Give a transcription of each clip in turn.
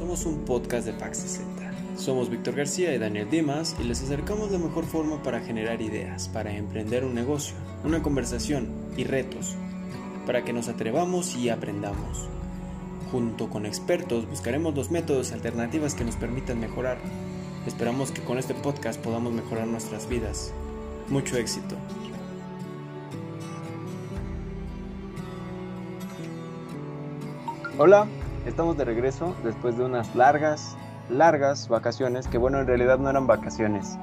Somos un podcast de Pax 60. Somos Víctor García y Daniel Dimas y les acercamos la mejor forma para generar ideas, para emprender un negocio, una conversación y retos, para que nos atrevamos y aprendamos. Junto con expertos buscaremos los métodos y alternativas que nos permitan mejorar. Esperamos que con este podcast podamos mejorar nuestras vidas. Mucho éxito. Hola, estamos de regreso después de unas largas, largas vacaciones, que bueno, en realidad no eran vacaciones.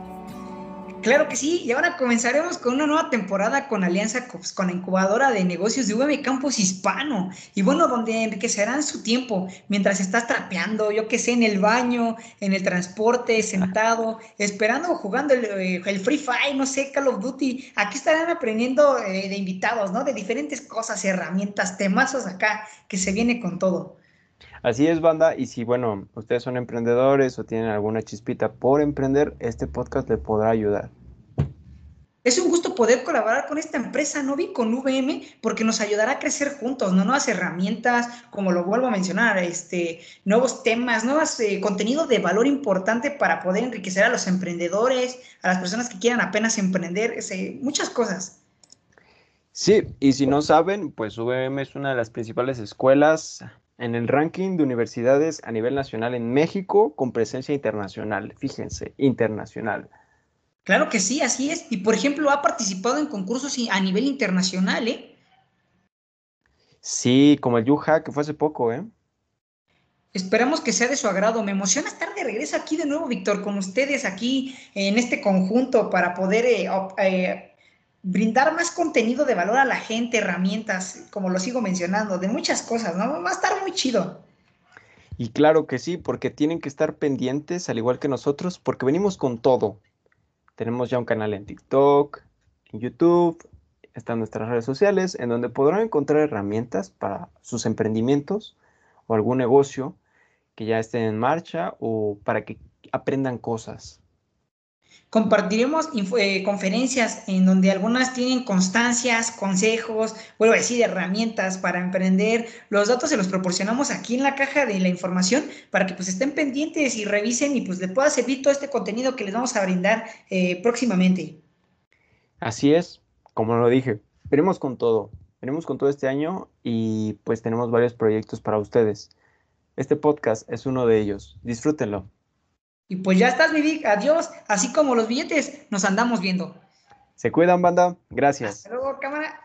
Claro que sí, y ahora comenzaremos con una nueva temporada con alianza con la incubadora de negocios de VM Campus Hispano. Y bueno, donde enriquecerán su tiempo mientras estás trapeando, yo que sé, en el baño, en el transporte, sentado, esperando o jugando el, eh, el, Free Fire, no sé, Call of Duty. Aquí estarán aprendiendo eh, de invitados, ¿no? De diferentes cosas, herramientas, temazos acá, que se viene con todo. Así es, banda. Y si, bueno, ustedes son emprendedores o tienen alguna chispita por emprender, este podcast le podrá ayudar. Es un gusto poder colaborar con esta empresa Novi, con VM, porque nos ayudará a crecer juntos, ¿no? Nuevas herramientas, como lo vuelvo a mencionar, este, nuevos temas, nuevos eh, contenidos de valor importante para poder enriquecer a los emprendedores, a las personas que quieran apenas emprender, ese, muchas cosas. Sí, y si no saben, pues VM es una de las principales escuelas en el ranking de universidades a nivel nacional en México con presencia internacional. Fíjense, internacional. Claro que sí, así es. Y por ejemplo, ha participado en concursos a nivel internacional, ¿eh? Sí, como el Yuha, que fue hace poco, ¿eh? Esperamos que sea de su agrado. Me emociona estar de regreso aquí de nuevo, Víctor, con ustedes aquí en este conjunto para poder eh, eh, brindar más contenido de valor a la gente, herramientas, como lo sigo mencionando, de muchas cosas, ¿no? Va a estar muy chido. Y claro que sí, porque tienen que estar pendientes, al igual que nosotros, porque venimos con todo. Tenemos ya un canal en TikTok, en YouTube, están nuestras redes sociales, en donde podrán encontrar herramientas para sus emprendimientos o algún negocio que ya esté en marcha o para que aprendan cosas. Compartiremos eh, conferencias en donde algunas tienen constancias, consejos, vuelvo a decir, herramientas para emprender. Los datos se los proporcionamos aquí en la caja de la información para que pues estén pendientes y revisen y pues les pueda servir todo este contenido que les vamos a brindar eh, próximamente. Así es, como lo dije, venimos con todo, venimos con todo este año y pues tenemos varios proyectos para ustedes. Este podcast es uno de ellos, disfrútenlo. Y pues ya estás, mi Vic. Adiós. Así como los billetes, nos andamos viendo. Se cuidan, banda. Gracias. Hasta luego, cámara.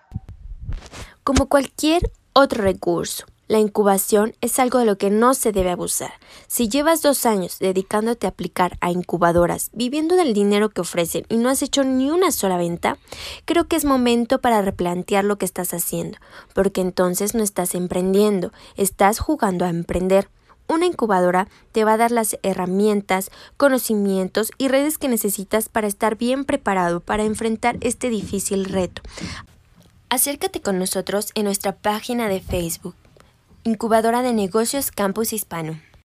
Como cualquier otro recurso, la incubación es algo de lo que no se debe abusar. Si llevas dos años dedicándote a aplicar a incubadoras, viviendo del dinero que ofrecen y no has hecho ni una sola venta, creo que es momento para replantear lo que estás haciendo, porque entonces no estás emprendiendo, estás jugando a emprender. Una incubadora te va a dar las herramientas, conocimientos y redes que necesitas para estar bien preparado para enfrentar este difícil reto. Acércate con nosotros en nuestra página de Facebook, Incubadora de Negocios Campus Hispano.